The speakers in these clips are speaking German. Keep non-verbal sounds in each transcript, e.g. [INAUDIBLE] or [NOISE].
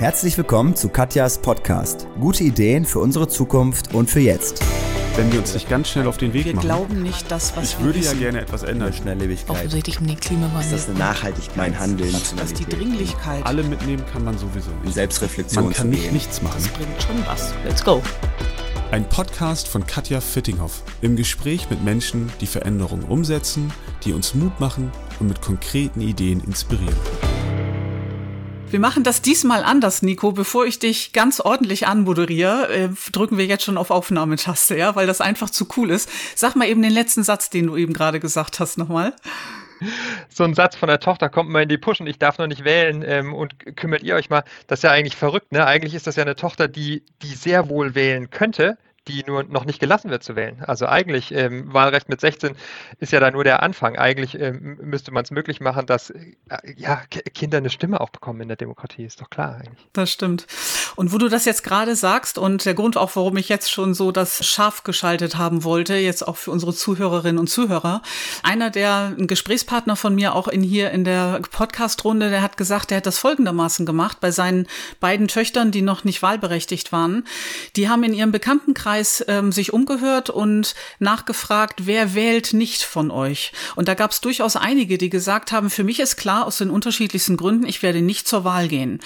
Herzlich willkommen zu Katjas Podcast. Gute Ideen für unsere Zukunft und für jetzt. Wenn wir uns nicht ganz schnell auf den Weg Wir machen. glauben nicht das, was ich wir würde ja wissen. gerne etwas ändern. Schnelllebigkeit. Offensichtlich um den Ist Klimawandel. das eine Nachhaltigkeit, mein Handeln, dass die Rationalität, Dringlichkeit, Alle mitnehmen kann man sowieso nicht. Selbstreflexion Man kann nicht gehen. nichts machen. das bringt schon was. Let's go. Ein Podcast von Katja Fittinghoff im Gespräch mit Menschen, die Veränderungen umsetzen, die uns Mut machen und mit konkreten Ideen inspirieren. Wir machen das diesmal anders, Nico. Bevor ich dich ganz ordentlich anmoderiere, äh, drücken wir jetzt schon auf Aufnahmetaste, ja, weil das einfach zu cool ist. Sag mal eben den letzten Satz, den du eben gerade gesagt hast, nochmal. so ein Satz von der Tochter kommt mal in die Push ich darf noch nicht wählen ähm, und kümmert ihr euch mal. Das ist ja eigentlich verrückt, ne? Eigentlich ist das ja eine Tochter, die, die sehr wohl wählen könnte, die nur noch nicht gelassen wird zu wählen. Also eigentlich, ähm, Wahlrecht mit 16 ist ja da nur der Anfang. Eigentlich ähm, müsste man es möglich machen, dass äh, ja, Kinder eine Stimme auch bekommen in der Demokratie. Ist doch klar eigentlich. Das stimmt. Und wo du das jetzt gerade sagst und der Grund auch, warum ich jetzt schon so das scharf geschaltet haben wollte, jetzt auch für unsere Zuhörerinnen und Zuhörer, einer der ein Gesprächspartner von mir auch in hier in der Podcast-Runde, der hat gesagt, der hat das folgendermaßen gemacht bei seinen beiden Töchtern, die noch nicht wahlberechtigt waren. Die haben in ihrem Bekanntenkreis ähm, sich umgehört und nachgefragt, wer wählt nicht von euch. Und da gab es durchaus einige, die gesagt haben, für mich ist klar aus den unterschiedlichsten Gründen, ich werde nicht zur Wahl gehen.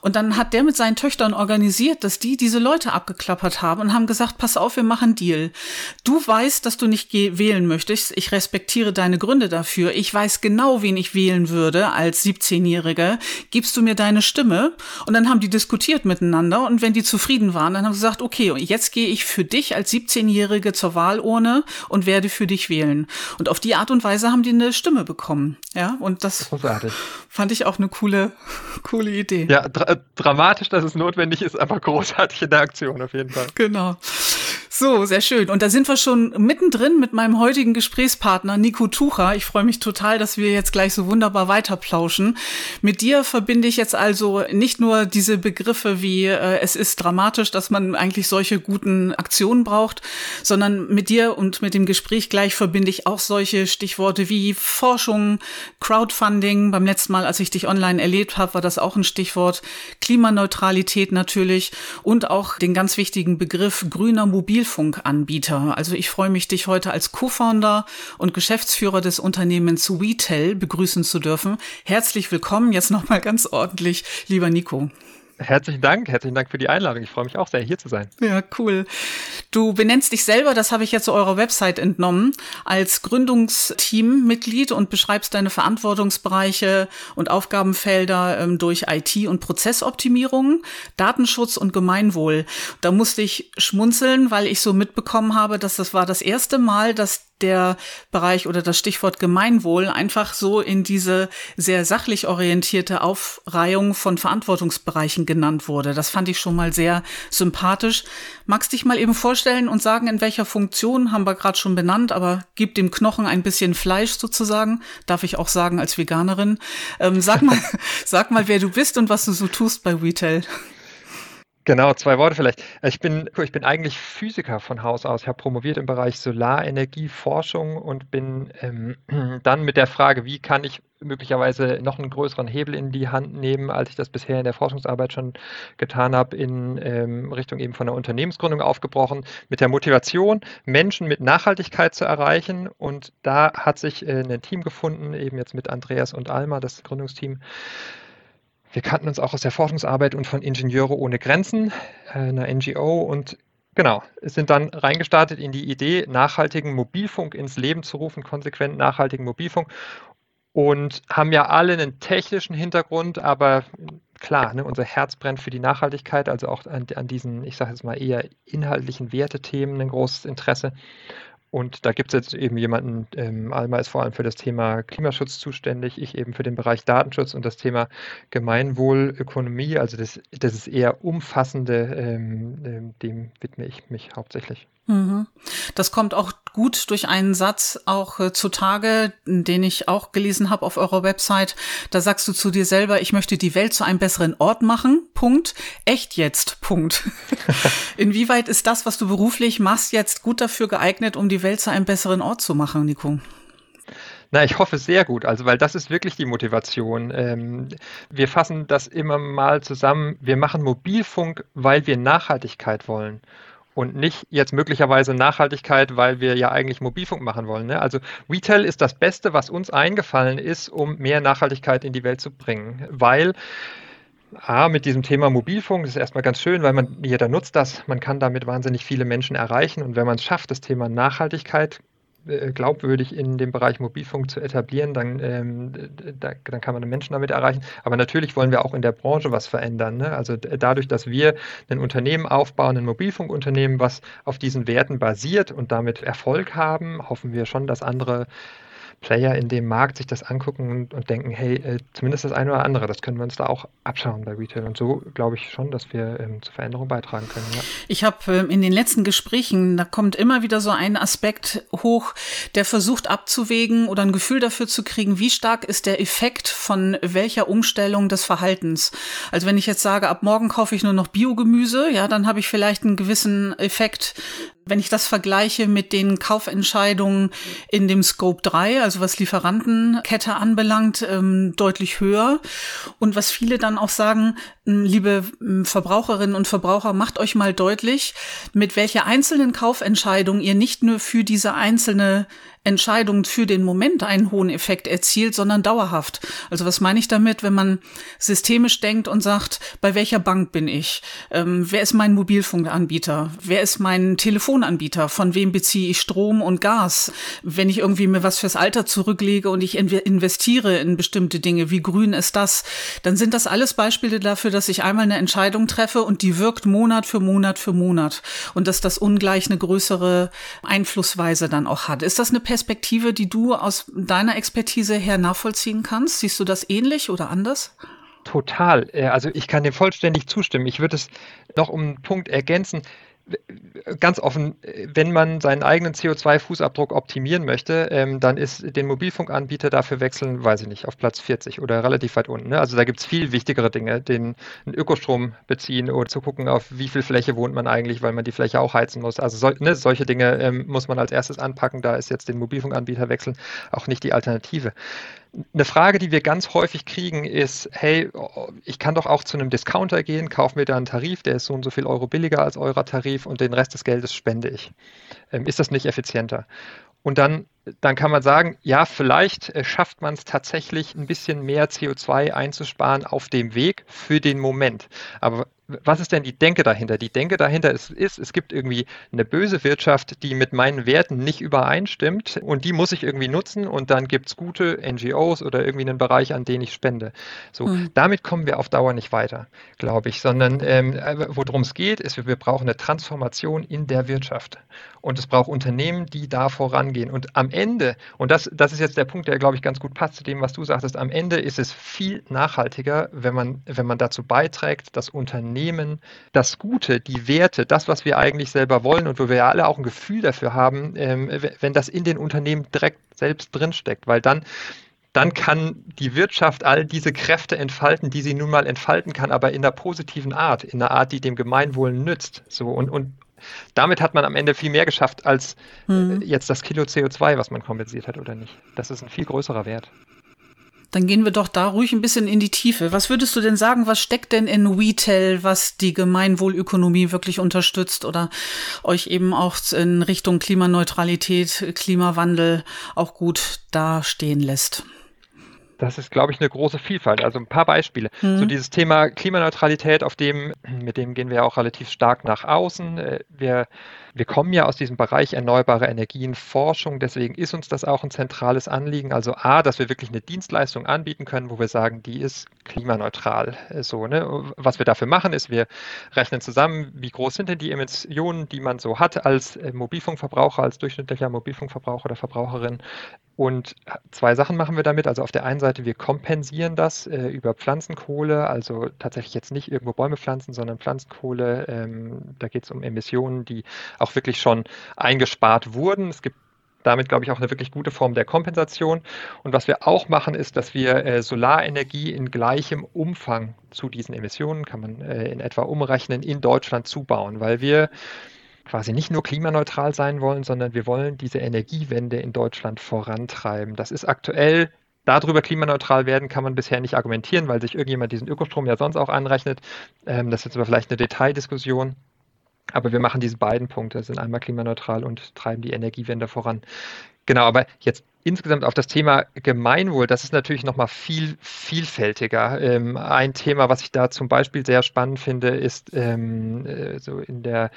Und dann hat der mit seinen Töchtern organisiert, dass die diese Leute abgeklappert haben und haben gesagt, pass auf, wir machen Deal. Du weißt, dass du nicht wählen möchtest. Ich respektiere deine Gründe dafür. Ich weiß genau, wen ich wählen würde als 17-Jährige. Gibst du mir deine Stimme? Und dann haben die diskutiert miteinander. Und wenn die zufrieden waren, dann haben sie gesagt, okay, jetzt gehe ich für dich als 17-Jährige zur Wahlurne und werde für dich wählen. Und auf die Art und Weise haben die eine Stimme bekommen. Ja, und das Großartig. fand ich auch eine coole, [LAUGHS] coole Idee. Ja, dra dramatisch, dass es notwendig ist, aber großartig in der Aktion auf jeden Fall. Genau. So, sehr schön. Und da sind wir schon mittendrin mit meinem heutigen Gesprächspartner Nico Tucher. Ich freue mich total, dass wir jetzt gleich so wunderbar weiterplauschen. Mit dir verbinde ich jetzt also nicht nur diese Begriffe wie äh, es ist dramatisch, dass man eigentlich solche guten Aktionen braucht, sondern mit dir und mit dem Gespräch gleich verbinde ich auch solche Stichworte wie Forschung, Crowdfunding. Beim letzten Mal, als ich dich online erlebt habe, war das auch ein Stichwort. Klimaneutralität natürlich und auch den ganz wichtigen Begriff grüner Mobilfunkanbieter. Also ich freue mich, dich heute als Co-Founder und Geschäftsführer des Unternehmens WeTel begrüßen zu dürfen. Herzlich willkommen jetzt nochmal ganz ordentlich, lieber Nico. Herzlichen Dank, herzlichen Dank für die Einladung. Ich freue mich auch sehr, hier zu sein. Ja, cool. Du benennst dich selber, das habe ich jetzt zu eurer Website entnommen, als Gründungsteammitglied und beschreibst deine Verantwortungsbereiche und Aufgabenfelder ähm, durch IT- und Prozessoptimierung, Datenschutz und Gemeinwohl. Da musste ich schmunzeln, weil ich so mitbekommen habe, dass das war das erste Mal, dass der Bereich oder das Stichwort Gemeinwohl einfach so in diese sehr sachlich orientierte Aufreihung von Verantwortungsbereichen genannt wurde. Das fand ich schon mal sehr sympathisch. Magst dich mal eben vorstellen und sagen, in welcher Funktion, haben wir gerade schon benannt, aber gib dem Knochen ein bisschen Fleisch sozusagen, darf ich auch sagen als Veganerin. Ähm, sag mal, [LAUGHS] sag mal, wer du bist und was du so tust bei Retail. Genau, zwei Worte vielleicht. Ich bin, ich bin eigentlich Physiker von Haus aus. Ich habe promoviert im Bereich Solarenergieforschung und bin ähm, [CLEARS THROAT] dann mit der Frage, wie kann ich möglicherweise noch einen größeren Hebel in die Hand nehmen, als ich das bisher in der Forschungsarbeit schon getan habe, in ähm, Richtung eben von der Unternehmensgründung aufgebrochen, mit der Motivation, Menschen mit Nachhaltigkeit zu erreichen. Und da hat sich äh, ein Team gefunden, eben jetzt mit Andreas und Alma, das Gründungsteam, wir kannten uns auch aus der Forschungsarbeit und von Ingenieure ohne Grenzen, einer NGO und genau, sind dann reingestartet in die Idee, nachhaltigen Mobilfunk ins Leben zu rufen, konsequent nachhaltigen Mobilfunk und haben ja alle einen technischen Hintergrund, aber klar, ne, unser Herz brennt für die Nachhaltigkeit, also auch an, an diesen, ich sage jetzt mal eher inhaltlichen Wertethemen ein großes Interesse. Und da gibt es jetzt eben jemanden, ähm, Alma ist vor allem für das Thema Klimaschutz zuständig, ich eben für den Bereich Datenschutz und das Thema Gemeinwohlökonomie, also das, das ist eher umfassende, ähm, ähm, dem widme ich mich hauptsächlich. Mhm. Das kommt auch gut durch einen Satz auch äh, zutage, den ich auch gelesen habe auf eurer Website. Da sagst du zu dir selber, ich möchte die Welt zu einem besseren Ort machen. Punkt. Echt jetzt. Punkt. [LAUGHS] Inwieweit ist das, was du beruflich machst, jetzt gut dafür geeignet, um die Welt zu einem besseren Ort zu machen, Nico? Na, ich hoffe sehr gut, also weil das ist wirklich die Motivation. Ähm, wir fassen das immer mal zusammen. Wir machen Mobilfunk, weil wir Nachhaltigkeit wollen und nicht jetzt möglicherweise Nachhaltigkeit, weil wir ja eigentlich Mobilfunk machen wollen. Ne? Also Retail ist das Beste, was uns eingefallen ist, um mehr Nachhaltigkeit in die Welt zu bringen, weil A, mit diesem Thema Mobilfunk ist erstmal ganz schön, weil man jeder nutzt das. Man kann damit wahnsinnig viele Menschen erreichen. Und wenn man es schafft, das Thema Nachhaltigkeit glaubwürdig in dem Bereich Mobilfunk zu etablieren, dann, ähm, da, dann kann man den Menschen damit erreichen. Aber natürlich wollen wir auch in der Branche was verändern. Ne? Also dadurch, dass wir ein Unternehmen aufbauen, ein Mobilfunkunternehmen, was auf diesen Werten basiert und damit Erfolg haben, hoffen wir schon, dass andere Player in dem Markt sich das angucken und, und denken, hey, äh, zumindest das eine oder andere, das können wir uns da auch abschauen bei Retail. Und so glaube ich schon, dass wir ähm, zur Veränderung beitragen können. Ja. Ich habe ähm, in den letzten Gesprächen, da kommt immer wieder so ein Aspekt hoch, der versucht abzuwägen oder ein Gefühl dafür zu kriegen, wie stark ist der Effekt von welcher Umstellung des Verhaltens. Also wenn ich jetzt sage, ab morgen kaufe ich nur noch Biogemüse, ja, dann habe ich vielleicht einen gewissen Effekt wenn ich das vergleiche mit den Kaufentscheidungen in dem Scope 3, also was Lieferantenkette anbelangt, ähm, deutlich höher. Und was viele dann auch sagen, ähm, liebe ähm, Verbraucherinnen und Verbraucher, macht euch mal deutlich, mit welcher einzelnen Kaufentscheidung ihr nicht nur für diese einzelne Entscheidung für den Moment einen hohen Effekt erzielt, sondern dauerhaft. Also was meine ich damit, wenn man systemisch denkt und sagt, bei welcher Bank bin ich? Ähm, wer ist mein Mobilfunkanbieter? Wer ist mein Telefonanbieter? Von wem beziehe ich Strom und Gas? Wenn ich irgendwie mir was fürs Alter zurücklege und ich investiere in bestimmte Dinge, wie grün ist das? Dann sind das alles Beispiele dafür, dass ich einmal eine Entscheidung treffe und die wirkt Monat für Monat für Monat und dass das ungleich eine größere Einflussweise dann auch hat. Ist das eine Perspektive, die du aus deiner Expertise her nachvollziehen kannst? Siehst du das ähnlich oder anders? Total. Äh, also ich kann dem vollständig zustimmen. Ich würde es noch um einen Punkt ergänzen ganz offen, wenn man seinen eigenen CO2-Fußabdruck optimieren möchte, ähm, dann ist den Mobilfunkanbieter dafür wechseln, weiß ich nicht, auf Platz 40 oder relativ weit unten. Ne? Also da gibt es viel wichtigere Dinge, den Ökostrom beziehen oder zu gucken, auf wie viel Fläche wohnt man eigentlich, weil man die Fläche auch heizen muss. Also so, ne, solche Dinge ähm, muss man als erstes anpacken. Da ist jetzt den Mobilfunkanbieter wechseln auch nicht die Alternative. Eine Frage, die wir ganz häufig kriegen, ist, hey, ich kann doch auch zu einem Discounter gehen, kaufe mir da einen Tarif, der ist so und so viel Euro billiger als eurer Tarif und den Rest des Geldes spende ich. Ähm, ist das nicht effizienter? Und dann, dann kann man sagen, ja, vielleicht äh, schafft man es tatsächlich, ein bisschen mehr CO2 einzusparen auf dem Weg für den Moment. Aber was ist denn die Denke dahinter? Die Denke dahinter ist, ist, es gibt irgendwie eine böse Wirtschaft, die mit meinen Werten nicht übereinstimmt und die muss ich irgendwie nutzen und dann gibt es gute NGOs oder irgendwie einen Bereich, an den ich spende. So, mhm. damit kommen wir auf Dauer nicht weiter, glaube ich, sondern ähm, äh, worum es geht, ist, wir brauchen eine Transformation in der Wirtschaft und es braucht Unternehmen, die da vorangehen. Und am Ende, und das, das ist jetzt der Punkt, der, glaube ich, ganz gut passt zu dem, was du sagtest, am Ende ist es viel nachhaltiger, wenn man, wenn man dazu beiträgt, dass Unternehmen das Gute, die Werte, das, was wir eigentlich selber wollen und wo wir ja alle auch ein Gefühl dafür haben, ähm, wenn das in den Unternehmen direkt selbst drinsteckt, weil dann dann kann die Wirtschaft all diese Kräfte entfalten, die sie nun mal entfalten kann, aber in der positiven Art, in der Art, die dem Gemeinwohl nützt. So und, und damit hat man am Ende viel mehr geschafft als mhm. jetzt das Kilo CO2, was man kompensiert hat oder nicht. Das ist ein viel größerer Wert. Dann gehen wir doch da ruhig ein bisschen in die Tiefe. Was würdest du denn sagen, was steckt denn in Retail, was die Gemeinwohlökonomie wirklich unterstützt oder euch eben auch in Richtung Klimaneutralität, Klimawandel auch gut dastehen lässt? Das ist, glaube ich, eine große Vielfalt. Also ein paar Beispiele. Mhm. So dieses Thema Klimaneutralität, auf dem, mit dem gehen wir auch relativ stark nach außen. Äh, wir wir kommen ja aus diesem Bereich erneuerbare Energienforschung, deswegen ist uns das auch ein zentrales Anliegen. Also A, dass wir wirklich eine Dienstleistung anbieten können, wo wir sagen, die ist klimaneutral. So, ne? Was wir dafür machen, ist, wir rechnen zusammen, wie groß sind denn die Emissionen, die man so hat als äh, Mobilfunkverbraucher, als durchschnittlicher Mobilfunkverbraucher oder Verbraucherin. Und zwei Sachen machen wir damit. Also auf der einen Seite, wir kompensieren das äh, über Pflanzenkohle, also tatsächlich jetzt nicht irgendwo Bäume pflanzen, sondern Pflanzenkohle. Ähm, da geht es um Emissionen, die auch wirklich schon eingespart wurden. Es gibt damit, glaube ich, auch eine wirklich gute Form der Kompensation. Und was wir auch machen, ist, dass wir äh, Solarenergie in gleichem Umfang zu diesen Emissionen, kann man äh, in etwa umrechnen, in Deutschland zubauen, weil wir quasi nicht nur klimaneutral sein wollen, sondern wir wollen diese Energiewende in Deutschland vorantreiben. Das ist aktuell darüber klimaneutral werden kann man bisher nicht argumentieren, weil sich irgendjemand diesen Ökostrom ja sonst auch anrechnet. Ähm, das ist jetzt aber vielleicht eine Detaildiskussion. Aber wir machen diese beiden Punkte, sind einmal klimaneutral und treiben die Energiewende voran. Genau, aber jetzt insgesamt auf das Thema Gemeinwohl, das ist natürlich nochmal viel vielfältiger. Ähm, ein Thema, was ich da zum Beispiel sehr spannend finde, ist ähm, äh, so in der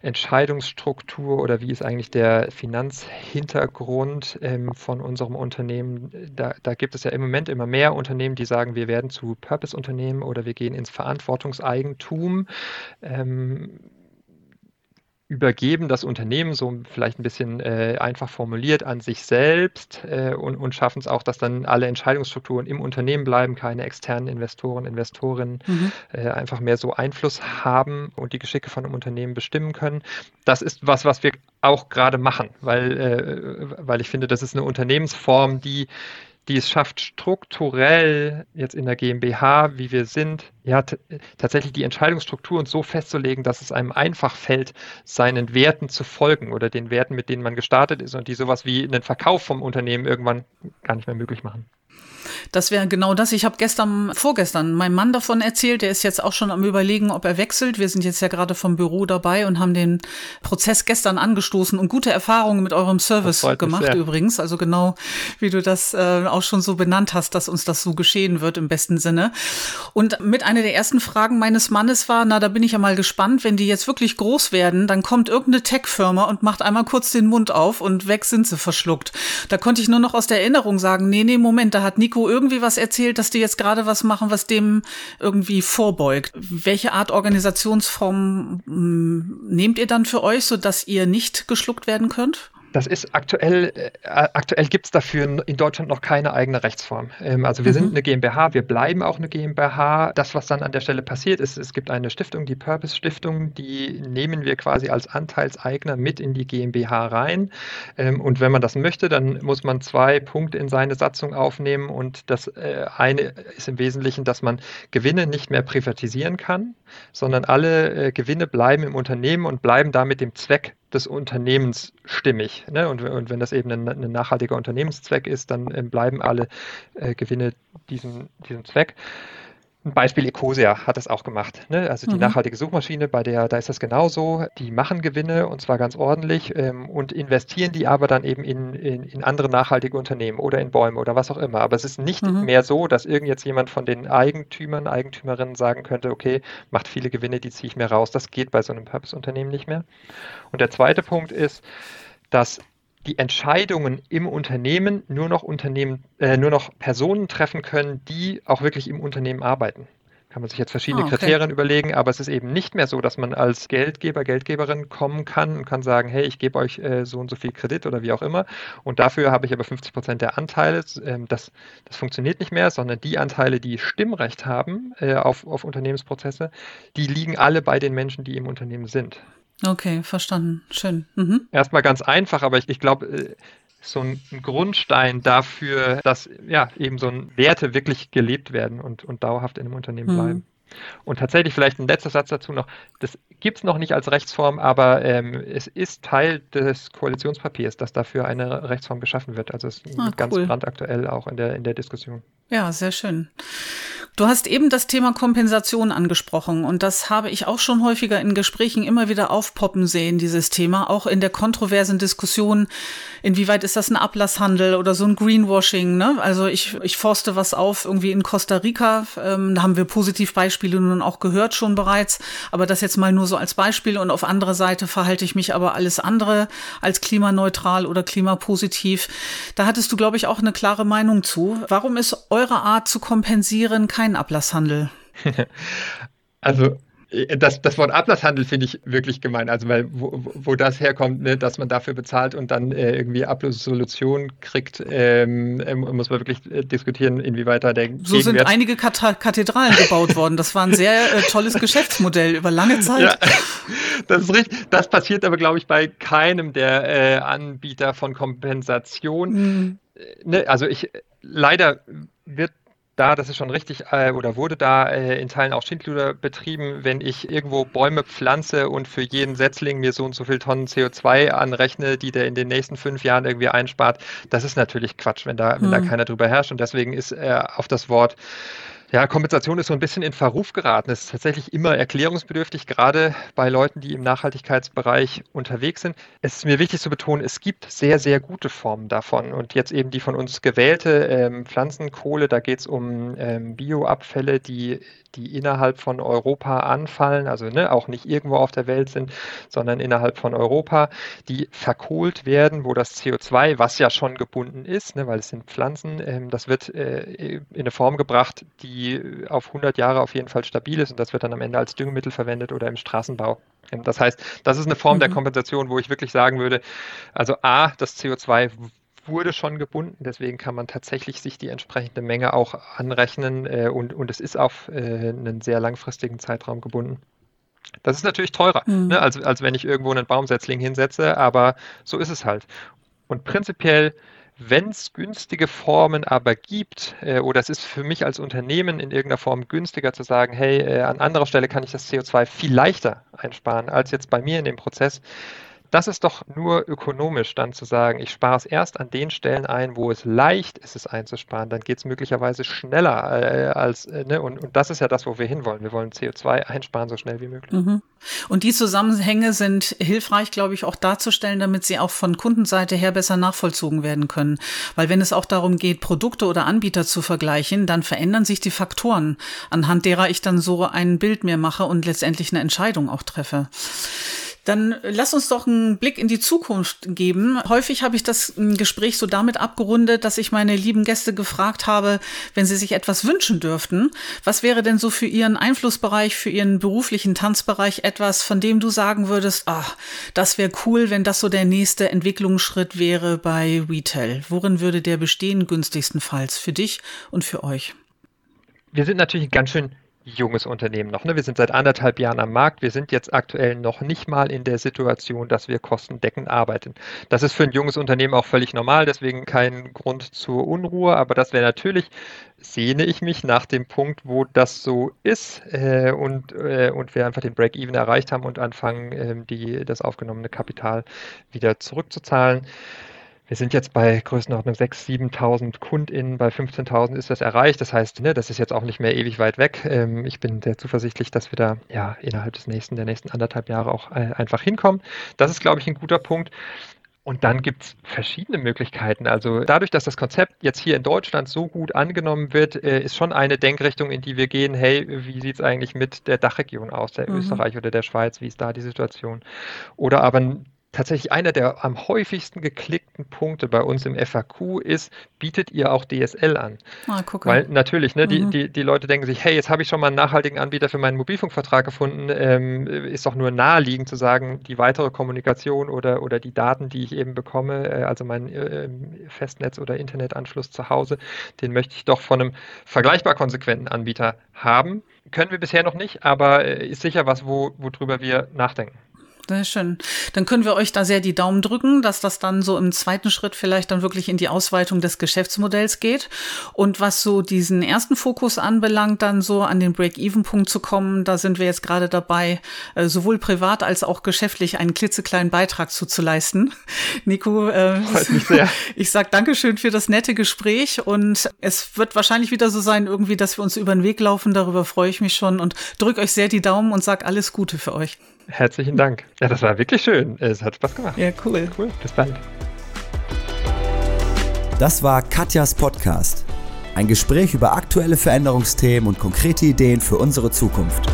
Entscheidungsstruktur oder wie ist eigentlich der Finanzhintergrund ähm, von unserem Unternehmen. Da, da, gibt es ja im Moment immer mehr Unternehmen, die sagen, wir werden zu Purpose-Unternehmen oder wir gehen ins Verantwortungseigentum. Ähm, übergeben das Unternehmen so vielleicht ein bisschen äh, einfach formuliert an sich selbst äh, und, und schaffen es auch, dass dann alle Entscheidungsstrukturen im Unternehmen bleiben, keine externen Investoren, Investorinnen mhm. äh, einfach mehr so Einfluss haben und die Geschicke von einem Unternehmen bestimmen können. Das ist was, was wir auch gerade machen, weil, äh, weil ich finde, das ist eine Unternehmensform, die die es schafft, strukturell jetzt in der GmbH, wie wir sind, ja, tatsächlich die Entscheidungsstrukturen so festzulegen, dass es einem einfach fällt, seinen Werten zu folgen oder den Werten, mit denen man gestartet ist und die sowas wie einen Verkauf vom Unternehmen irgendwann gar nicht mehr möglich machen. Das wäre genau das. Ich habe gestern, vorgestern meinem Mann davon erzählt. Der ist jetzt auch schon am Überlegen, ob er wechselt. Wir sind jetzt ja gerade vom Büro dabei und haben den Prozess gestern angestoßen und gute Erfahrungen mit eurem Service gemacht übrigens. Also genau, wie du das äh, auch schon so benannt hast, dass uns das so geschehen wird im besten Sinne. Und mit einer der ersten Fragen meines Mannes war, na, da bin ich ja mal gespannt, wenn die jetzt wirklich groß werden, dann kommt irgendeine Tech-Firma und macht einmal kurz den Mund auf und weg sind sie verschluckt. Da konnte ich nur noch aus der Erinnerung sagen, nee, nee, Moment, da hat Nico Nico irgendwie was erzählt, dass die jetzt gerade was machen, was dem irgendwie vorbeugt. Welche Art Organisationsform hm, nehmt ihr dann für euch, sodass ihr nicht geschluckt werden könnt? Das ist aktuell, äh, aktuell gibt es dafür in Deutschland noch keine eigene Rechtsform. Ähm, also wir mhm. sind eine GmbH, wir bleiben auch eine GmbH. Das, was dann an der Stelle passiert ist, es gibt eine Stiftung, die Purpose Stiftung, die nehmen wir quasi als Anteilseigner mit in die GmbH rein. Ähm, und wenn man das möchte, dann muss man zwei Punkte in seine Satzung aufnehmen. Und das äh, eine ist im Wesentlichen, dass man Gewinne nicht mehr privatisieren kann, sondern alle äh, Gewinne bleiben im Unternehmen und bleiben damit dem Zweck des Unternehmens stimmig. Ne? Und, und, wenn das eben ein, ein, nachhaltiger Unternehmenszweck ist, dann äh, bleiben alle äh, Gewinne diesem, diesem Zweck. Ein Beispiel Ecosia hat das auch gemacht. Ne? Also die mhm. nachhaltige Suchmaschine, bei der, da ist das genauso. Die machen Gewinne und zwar ganz ordentlich ähm, und investieren die aber dann eben in, in, in, andere nachhaltige Unternehmen oder in Bäume oder was auch immer. Aber es ist nicht mhm. mehr so, dass irgend jetzt jemand von den Eigentümern, Eigentümerinnen sagen könnte, okay, macht viele Gewinne, die ziehe ich mir raus. Das geht bei so einem Purpose-Unternehmen nicht mehr. Und der zweite Punkt ist, dass die Entscheidungen im Unternehmen nur noch Unternehmen, äh, nur noch Personen treffen können, die auch wirklich im Unternehmen arbeiten. Kann man sich jetzt verschiedene ah, okay. Kriterien überlegen, aber es ist eben nicht mehr so, dass man als Geldgeber, Geldgeberin kommen kann und kann sagen, hey, ich gebe euch äh, so und so viel Kredit oder wie auch immer und dafür habe ich aber 50 Prozent der Anteile. Ähm, das, das funktioniert nicht mehr, sondern die Anteile, die Stimmrecht haben äh, auf, auf Unternehmensprozesse, die liegen alle bei den Menschen, die im Unternehmen sind. Okay, verstanden. Schön. Mhm. Erstmal ganz einfach, aber ich, ich glaube, äh, so ein Grundstein dafür, dass ja eben so ein Werte wirklich gelebt werden und, und dauerhaft in einem Unternehmen mhm. bleiben. Und tatsächlich vielleicht ein letzter Satz dazu noch. Das gibt es noch nicht als Rechtsform, aber ähm, es ist Teil des Koalitionspapiers, dass dafür eine Rechtsform geschaffen wird. Also es ist ah, ganz cool. brandaktuell auch in der, in der Diskussion. Ja, sehr schön. Du hast eben das Thema Kompensation angesprochen und das habe ich auch schon häufiger in Gesprächen immer wieder aufpoppen sehen, dieses Thema, auch in der kontroversen Diskussion, inwieweit ist das ein Ablasshandel oder so ein Greenwashing, ne? Also ich, ich forste was auf irgendwie in Costa Rica, ähm, da haben wir Positivbeispiele nun auch gehört schon bereits, aber das jetzt mal nur so als Beispiel und auf andere Seite verhalte ich mich aber alles andere als klimaneutral oder klimapositiv. Da hattest du, glaube ich, auch eine klare Meinung zu. Warum ist eure Art zu kompensieren kein Ablasshandel? [LAUGHS] also das, das Wort Ablasshandel finde ich wirklich gemein. Also, weil wo, wo das herkommt, ne, dass man dafür bezahlt und dann äh, irgendwie Absolution kriegt, ähm, ähm, muss man wirklich äh, diskutieren, inwieweit da der. So Gegenwert sind einige Kathedralen gebaut worden. Das war ein sehr äh, tolles Geschäftsmodell über lange Zeit. Ja, [LAUGHS] das ist richtig. Das passiert aber, glaube ich, bei keinem der äh, Anbieter von Kompensation. Mhm. Ne, also ich leider wird da, das ist schon richtig, äh, oder wurde da äh, in Teilen auch Schindluder betrieben, wenn ich irgendwo Bäume pflanze und für jeden Setzling mir so und so viel Tonnen CO2 anrechne, die der in den nächsten fünf Jahren irgendwie einspart. Das ist natürlich Quatsch, wenn da, wenn da hm. keiner drüber herrscht. Und deswegen ist äh, auf das Wort ja, Kompensation ist so ein bisschen in Verruf geraten. Es ist tatsächlich immer erklärungsbedürftig, gerade bei Leuten, die im Nachhaltigkeitsbereich unterwegs sind. Es ist mir wichtig zu betonen, es gibt sehr, sehr gute Formen davon. Und jetzt eben die von uns gewählte ähm, Pflanzenkohle, da geht es um ähm, Bioabfälle, die die innerhalb von Europa anfallen, also ne, auch nicht irgendwo auf der Welt sind, sondern innerhalb von Europa, die verkohlt werden, wo das CO2, was ja schon gebunden ist, ne, weil es sind Pflanzen, ähm, das wird äh, in eine Form gebracht, die auf 100 Jahre auf jeden Fall stabil ist und das wird dann am Ende als Düngemittel verwendet oder im Straßenbau. Ähm, das heißt, das ist eine Form mhm. der Kompensation, wo ich wirklich sagen würde, also A, das CO2 wurde schon gebunden, deswegen kann man tatsächlich sich die entsprechende Menge auch anrechnen äh, und, und es ist auf äh, einen sehr langfristigen Zeitraum gebunden. Das ist natürlich teurer, mhm. ne, als, als wenn ich irgendwo einen Baumsetzling hinsetze, aber so ist es halt. Und prinzipiell, wenn es günstige Formen aber gibt, äh, oder es ist für mich als Unternehmen in irgendeiner Form günstiger zu sagen, hey, äh, an anderer Stelle kann ich das CO2 viel leichter einsparen als jetzt bei mir in dem Prozess, das ist doch nur ökonomisch dann zu sagen, ich spare es erst an den Stellen ein, wo es leicht ist, es einzusparen. Dann geht es möglicherweise schneller äh, als, äh, ne? und, und das ist ja das, wo wir hinwollen. Wir wollen CO2 einsparen so schnell wie möglich. Mhm. Und die Zusammenhänge sind hilfreich, glaube ich, auch darzustellen, damit sie auch von Kundenseite her besser nachvollzogen werden können. Weil wenn es auch darum geht, Produkte oder Anbieter zu vergleichen, dann verändern sich die Faktoren, anhand derer ich dann so ein Bild mehr mache und letztendlich eine Entscheidung auch treffe. Dann lass uns doch einen Blick in die Zukunft geben. Häufig habe ich das Gespräch so damit abgerundet, dass ich meine lieben Gäste gefragt habe, wenn sie sich etwas wünschen dürften, was wäre denn so für ihren Einflussbereich, für ihren beruflichen Tanzbereich etwas, von dem du sagen würdest, ach, das wäre cool, wenn das so der nächste Entwicklungsschritt wäre bei Retail. Worin würde der bestehen, günstigstenfalls für dich und für euch? Wir sind natürlich ganz schön junges Unternehmen noch. Ne? Wir sind seit anderthalb Jahren am Markt. Wir sind jetzt aktuell noch nicht mal in der Situation, dass wir kostendeckend arbeiten. Das ist für ein junges Unternehmen auch völlig normal, deswegen kein Grund zur Unruhe. Aber das wäre natürlich, sehne ich mich nach dem Punkt, wo das so ist äh, und, äh, und wir einfach den Break-Even erreicht haben und anfangen, äh, die, das aufgenommene Kapital wieder zurückzuzahlen. Wir sind jetzt bei Größenordnung 6.000, 7.000 KundInnen, bei 15.000 ist das erreicht. Das heißt, ne, das ist jetzt auch nicht mehr ewig weit weg. Ähm, ich bin sehr zuversichtlich, dass wir da ja innerhalb des nächsten, der nächsten anderthalb Jahre auch äh, einfach hinkommen. Das ist, glaube ich, ein guter Punkt. Und dann gibt es verschiedene Möglichkeiten. Also dadurch, dass das Konzept jetzt hier in Deutschland so gut angenommen wird, äh, ist schon eine Denkrichtung, in die wir gehen, hey, wie sieht es eigentlich mit der Dachregion aus, der mhm. Österreich oder der Schweiz, wie ist da die Situation? Oder aber tatsächlich einer der am häufigsten geklickten Punkte bei uns im FAQ ist, bietet ihr auch DSL an? Ah, gucke. Weil natürlich, ne, mhm. die, die, die Leute denken sich, hey, jetzt habe ich schon mal einen nachhaltigen Anbieter für meinen Mobilfunkvertrag gefunden, ähm, ist doch nur naheliegend zu sagen, die weitere Kommunikation oder, oder die Daten, die ich eben bekomme, äh, also mein äh, Festnetz- oder Internetanschluss zu Hause, den möchte ich doch von einem vergleichbar konsequenten Anbieter haben. Können wir bisher noch nicht, aber äh, ist sicher was, wo, worüber wir nachdenken. Sehr schön. Dann können wir euch da sehr die Daumen drücken, dass das dann so im zweiten Schritt vielleicht dann wirklich in die Ausweitung des Geschäftsmodells geht. Und was so diesen ersten Fokus anbelangt, dann so an den Break-Even-Punkt zu kommen, da sind wir jetzt gerade dabei, äh, sowohl privat als auch geschäftlich einen klitzekleinen Beitrag zuzuleisten. [LAUGHS] Nico, äh, [LAUGHS] ich sag Dankeschön für das nette Gespräch und es wird wahrscheinlich wieder so sein, irgendwie, dass wir uns über den Weg laufen. Darüber freue ich mich schon und drück euch sehr die Daumen und sag alles Gute für euch. Herzlichen Dank. Ja, das war wirklich schön. Es hat Spaß gemacht. Ja, cool. Cool. Bis bald. Das war Katjas Podcast. Ein Gespräch über aktuelle Veränderungsthemen und konkrete Ideen für unsere Zukunft.